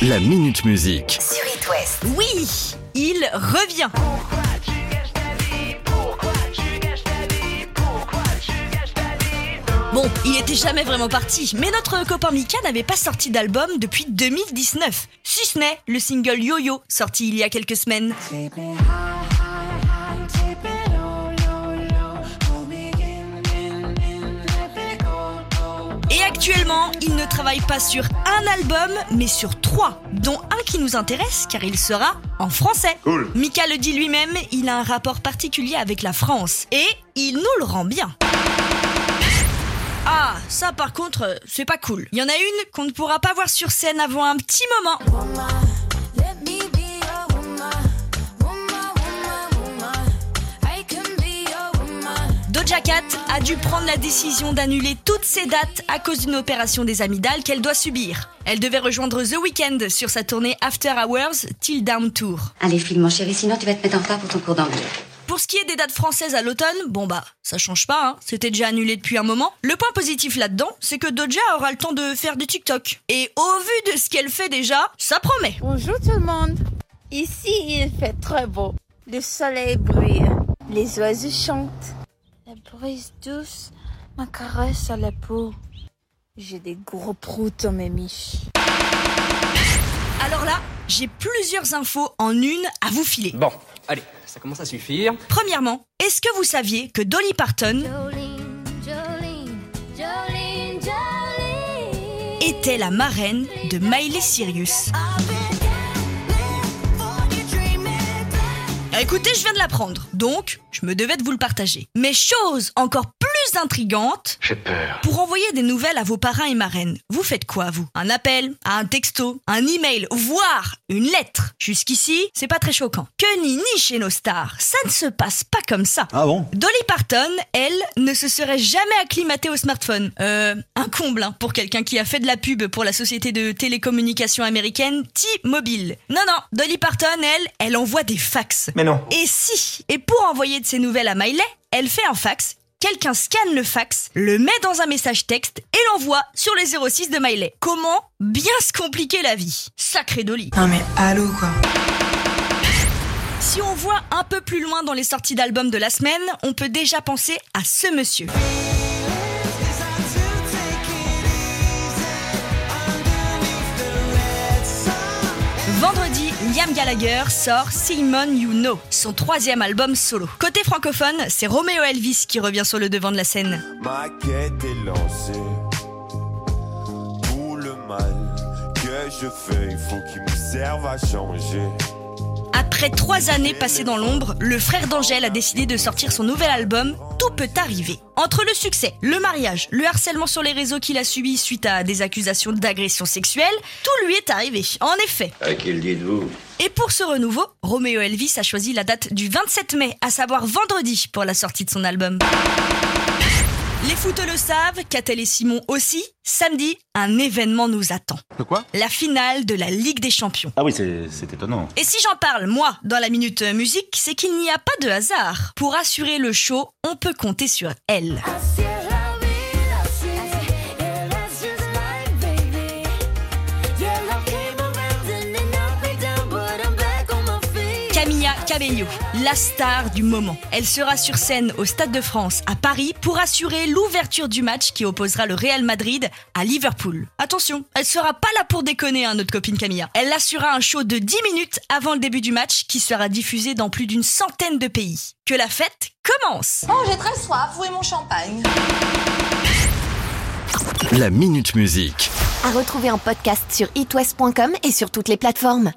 La Minute Musique. sur It West. Oui, il revient. Bon, il était jamais vraiment parti, mais notre copain Mika n'avait pas sorti d'album depuis 2019, si ce n'est le single Yo-Yo, sorti il y a quelques semaines. Actuellement, il ne travaille pas sur un album, mais sur trois, dont un qui nous intéresse car il sera en français. Mika le dit lui-même, il a un rapport particulier avec la France et il nous le rend bien. Ah, ça par contre, euh, c'est pas cool. Il y en a une qu'on ne pourra pas voir sur scène avant un petit moment. Cat a dû prendre la décision d'annuler toutes ses dates à cause d'une opération des amygdales qu'elle doit subir. Elle devait rejoindre The Weeknd sur sa tournée After Hours Till Down Tour. Allez, file mon chéri, sinon tu vas te mettre en retard pour ton cours d'anglais. Pour ce qui est des dates françaises à l'automne, bon bah, ça change pas, hein. c'était déjà annulé depuis un moment. Le point positif là-dedans, c'est que Doja aura le temps de faire du TikTok. Et au vu de ce qu'elle fait déjà, ça promet. Bonjour tout le monde. Ici, il fait très beau. Le soleil brille. Les oiseaux chantent. Brise douce me caresse à la peau. J'ai des gros proutes dans mes miches. Alors là, j'ai plusieurs infos en une à vous filer. Bon, allez, ça commence à suffire. Premièrement, est-ce que vous saviez que Dolly Parton Jolene, Jolene, Jolene, Jolene. était la marraine de Miley Cyrus? Écoutez, je viens de l'apprendre, donc je me devais de vous le partager. Mais chose encore plus intrigante, J'ai peur. pour envoyer des nouvelles à vos parrains et marraines, vous faites quoi vous? Un appel, un texto, un email, voire une lettre? Jusqu'ici, c'est pas très choquant. Que ni ni chez nos stars, ça ne se passe pas comme ça. Ah bon? Dolly Parton, elle, ne se serait jamais acclimatée au smartphone. Euh, un comble hein, pour quelqu'un qui a fait de la pub pour la société de télécommunications américaine T-Mobile. Non, non, Dolly Parton, elle, elle envoie des fax. Mais non. Et si Et pour envoyer de ses nouvelles à Miley, elle fait un fax, quelqu'un scanne le fax, le met dans un message texte et l'envoie sur les 06 de Miley. Comment bien se compliquer la vie? Sacré Dolly. Non mais allô quoi. Si on voit un peu plus loin dans les sorties d'albums de la semaine, on peut déjà penser à ce monsieur. Gallagher sort Simon You Know, son troisième album solo. Côté francophone, c'est Romeo Elvis qui revient sur le devant de la scène. Ma quête est lancée. Après trois années passées dans l'ombre, le frère d'Angèle a décidé de sortir son nouvel album Tout peut arriver. Entre le succès, le mariage, le harcèlement sur les réseaux qu'il a subi suite à des accusations d'agression sexuelle, tout lui est arrivé. En effet. À qui le dites-vous? Et pour ce renouveau, Roméo Elvis a choisi la date du 27 mai, à savoir vendredi, pour la sortie de son album. Les foot le savent, Catel et Simon aussi. Samedi, un événement nous attend. De quoi? La finale de la Ligue des Champions. Ah oui, c'est étonnant. Et si j'en parle, moi, dans la minute musique, c'est qu'il n'y a pas de hasard. Pour assurer le show, on peut compter sur elle. Camilla Cabello, la star du moment. Elle sera sur scène au Stade de France à Paris pour assurer l'ouverture du match qui opposera le Real Madrid à Liverpool. Attention, elle sera pas là pour déconner, hein, notre copine Camilla. Elle assurera un show de 10 minutes avant le début du match qui sera diffusé dans plus d'une centaine de pays. Que la fête commence Oh, j'ai très soif. Où est mon champagne? La Minute Musique. À retrouver en podcast sur itwest.com et sur toutes les plateformes.